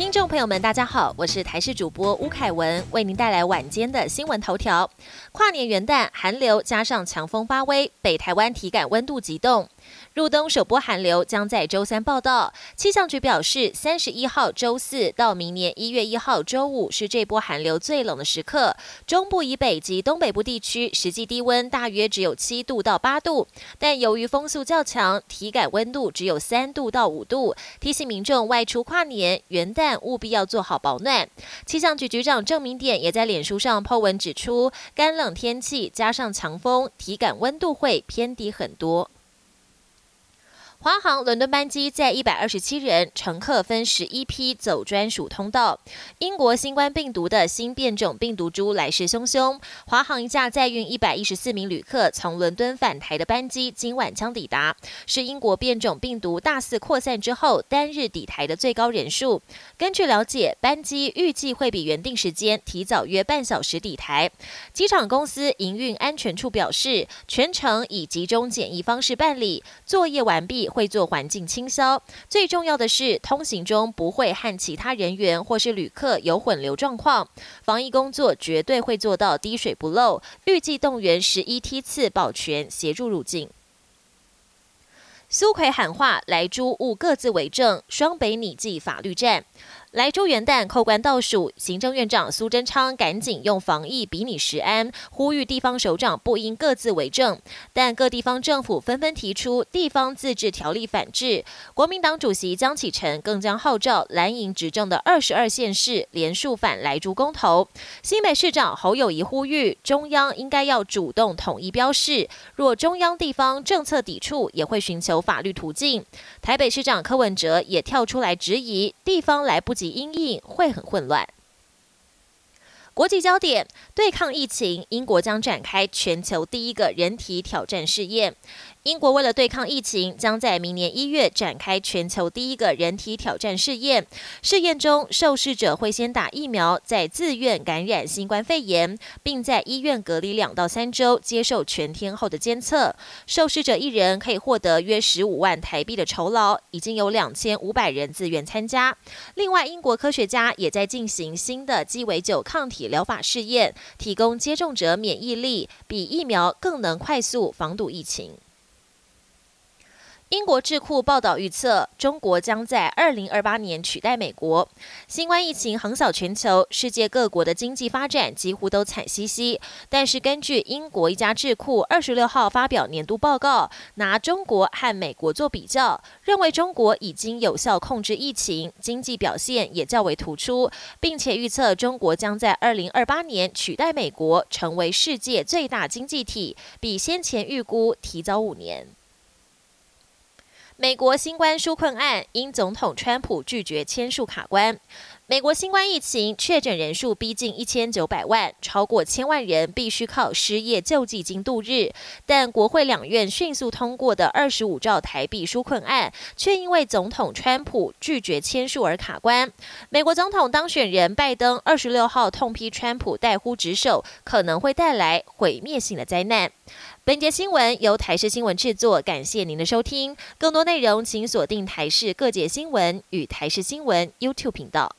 听众朋友们，大家好，我是台视主播吴凯文，为您带来晚间的新闻头条。跨年元旦，寒流加上强风发威，北台湾体感温度急冻。入冬首波寒流将在周三报道。气象局表示，三十一号周四到明年一月一号周五是这波寒流最冷的时刻。中部以北及东北部地区实际低温大约只有七度到八度，但由于风速较强，体感温度只有三度到五度。提醒民众外出跨年元旦务必要做好保暖。气象局局长郑明典也在脸书上 po 文指出，干冷天气加上强风，体感温度会偏低很多。华航伦敦班机载一百二十七人，乘客分十一批走专属通道。英国新冠病毒的新变种病毒株来势汹汹，华航一架载运一百一十四名旅客从伦敦返台的班机今晚将抵达，是英国变种病毒大肆扩散之后单日抵台的最高人数。根据了解，班机预计会比原定时间提早约半小时抵台。机场公司营运安全处表示，全程以集中检疫方式办理，作业完毕。会做环境清消，最重要的是通行中不会和其他人员或是旅客有混流状况，防疫工作绝对会做到滴水不漏。预计动员十一梯次保全协助入境。苏奎喊话：来猪勿各自为政，双北拟记法律战。来州元旦扣关倒数，行政院长苏贞昌赶紧用防疫比拟时安，呼吁地方首长不应各自为政。但各地方政府纷纷提出地方自治条例反制。国民党主席江启臣更将号召蓝营执政的二十二县市连署反来猪公投。新北市长侯友谊呼吁中央应该要主动统一标示，若中央地方政策抵触，也会寻求法律途径。台北市长柯文哲也跳出来质疑地方来不及。及阴影会很混乱。国际焦点：对抗疫情，英国将展开全球第一个人体挑战试验。英国为了对抗疫情，将在明年一月展开全球第一个人体挑战试验。试验中，受试者会先打疫苗，再自愿感染新冠肺炎，并在医院隔离两到三周，接受全天候的监测。受试者一人可以获得约十五万台币的酬劳，已经有两千五百人自愿参加。另外，英国科学家也在进行新的鸡尾酒抗体疗法试验，提供接种者免疫力，比疫苗更能快速防堵疫情。英国智库报道预测，中国将在二零二八年取代美国。新冠疫情横扫全球，世界各国的经济发展几乎都惨兮兮。但是，根据英国一家智库二十六号发表年度报告，拿中国和美国做比较，认为中国已经有效控制疫情，经济表现也较为突出，并且预测中国将在二零二八年取代美国，成为世界最大经济体，比先前预估提早五年。美国新冠纾困案因总统川普拒绝签署卡关，美国新冠疫情确诊人数逼近一千九百万，超过千万人必须靠失业救济金度日。但国会两院迅速通过的二十五兆台币纾困案，却因为总统川普拒绝签署而卡关。美国总统当选人拜登二十六号痛批川普怠忽职守，可能会带来毁灭性的灾难。本节新闻由台视新闻制作，感谢您的收听。更多内容请锁定台视各界新闻与台视新闻 YouTube 频道。